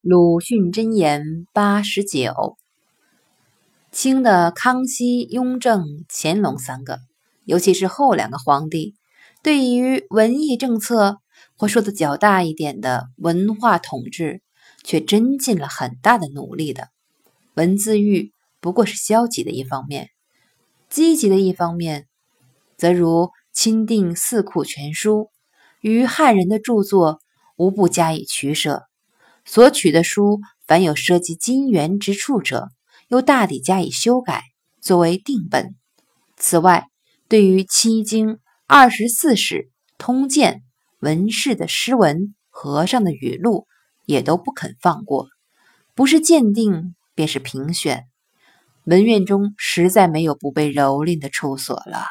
鲁迅箴言八十九：清的康熙、雍正、乾隆三个，尤其是后两个皇帝，对于文艺政策，或说的较大一点的文化统治，却真尽了很大的努力的。文字狱不过是消极的一方面，积极的一方面，则如钦定《四库全书》，与汉人的著作无不加以取舍。所取的书，凡有涉及金元之处者，又大抵加以修改，作为定本。此外，对于七经、二十四史、通鉴、文士的诗文、和尚的语录，也都不肯放过。不是鉴定，便是评选。文苑中实在没有不被蹂躏的处所了。